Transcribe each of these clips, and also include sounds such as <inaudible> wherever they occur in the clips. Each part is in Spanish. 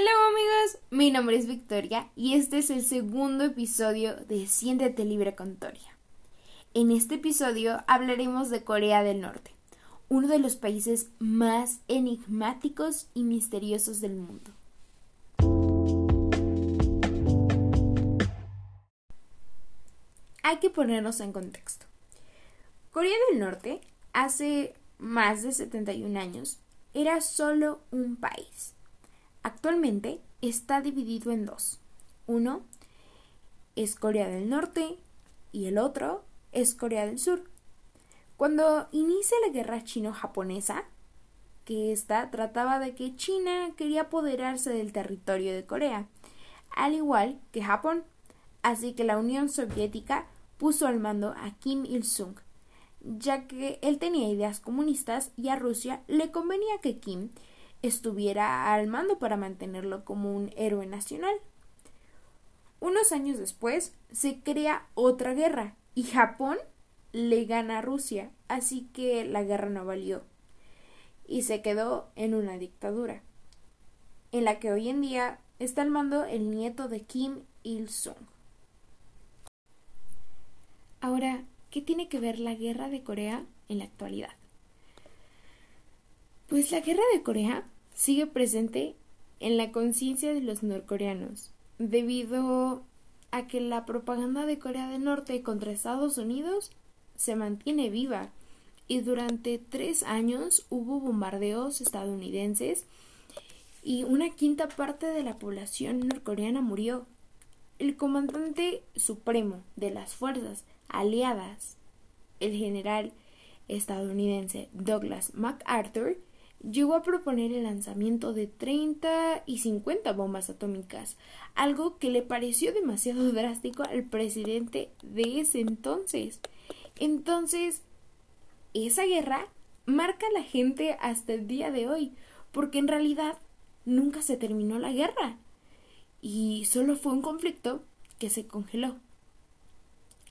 Hello amigos, mi nombre es Victoria y este es el segundo episodio de Siéntete libre con Toria. En este episodio hablaremos de Corea del Norte, uno de los países más enigmáticos y misteriosos del mundo. Hay que ponernos en contexto. Corea del Norte, hace más de 71 años, era solo un país Actualmente está dividido en dos. Uno es Corea del Norte y el otro es Corea del Sur. Cuando inicia la guerra chino-japonesa, que esta trataba de que China quería apoderarse del territorio de Corea, al igual que Japón, así que la Unión Soviética puso al mando a Kim Il-sung, ya que él tenía ideas comunistas y a Rusia le convenía que Kim estuviera al mando para mantenerlo como un héroe nacional. Unos años después se crea otra guerra y Japón le gana a Rusia, así que la guerra no valió y se quedó en una dictadura, en la que hoy en día está al mando el nieto de Kim Il-sung. Ahora, ¿qué tiene que ver la guerra de Corea en la actualidad? Pues la guerra de Corea sigue presente en la conciencia de los norcoreanos, debido a que la propaganda de Corea del Norte contra Estados Unidos se mantiene viva y durante tres años hubo bombardeos estadounidenses y una quinta parte de la población norcoreana murió. El comandante supremo de las fuerzas aliadas, el general estadounidense Douglas MacArthur, llegó a proponer el lanzamiento de 30 y 50 bombas atómicas, algo que le pareció demasiado <laughs> drástico al presidente de ese entonces. Entonces, esa guerra marca a la gente hasta el día de hoy, porque en realidad nunca se terminó la guerra y solo fue un conflicto que se congeló.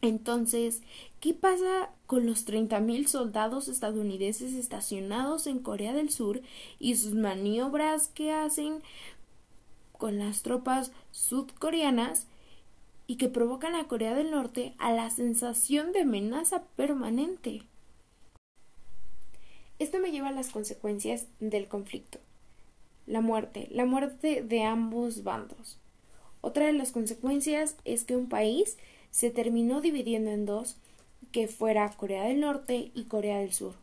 Entonces, ¿qué pasa con los 30.000 soldados estadounidenses estacionados en Corea del Sur y sus maniobras que hacen con las tropas sudcoreanas y que provocan a Corea del Norte a la sensación de amenaza permanente? Esto me lleva a las consecuencias del conflicto. La muerte, la muerte de ambos bandos. Otra de las consecuencias es que un país se terminó dividiendo en dos, que fuera Corea del Norte y Corea del Sur,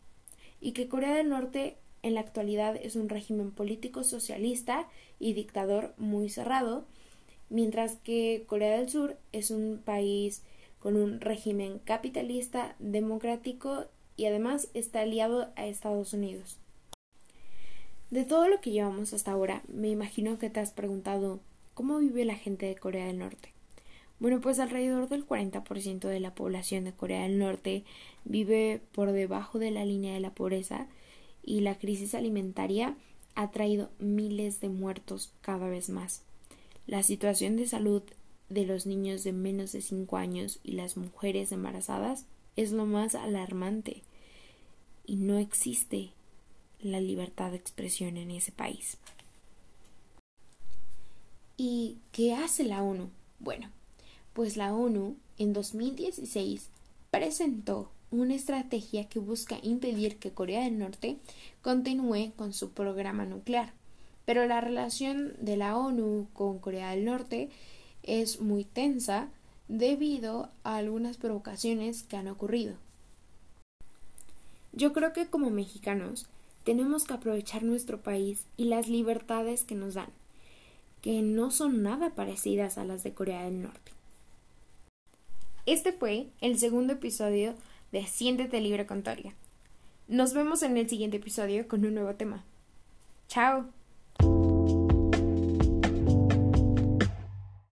y que Corea del Norte en la actualidad es un régimen político socialista y dictador muy cerrado, mientras que Corea del Sur es un país con un régimen capitalista, democrático y además está aliado a Estados Unidos. De todo lo que llevamos hasta ahora, me imagino que te has preguntado cómo vive la gente de Corea del Norte. Bueno, pues alrededor del 40% de la población de Corea del Norte vive por debajo de la línea de la pobreza y la crisis alimentaria ha traído miles de muertos cada vez más. La situación de salud de los niños de menos de 5 años y las mujeres embarazadas es lo más alarmante y no existe la libertad de expresión en ese país. ¿Y qué hace la ONU? Bueno, pues la ONU en 2016 presentó una estrategia que busca impedir que Corea del Norte continúe con su programa nuclear. Pero la relación de la ONU con Corea del Norte es muy tensa debido a algunas provocaciones que han ocurrido. Yo creo que como mexicanos tenemos que aprovechar nuestro país y las libertades que nos dan, que no son nada parecidas a las de Corea del Norte. Este fue el segundo episodio de Siéntete libre con Toria. Nos vemos en el siguiente episodio con un nuevo tema. Chao.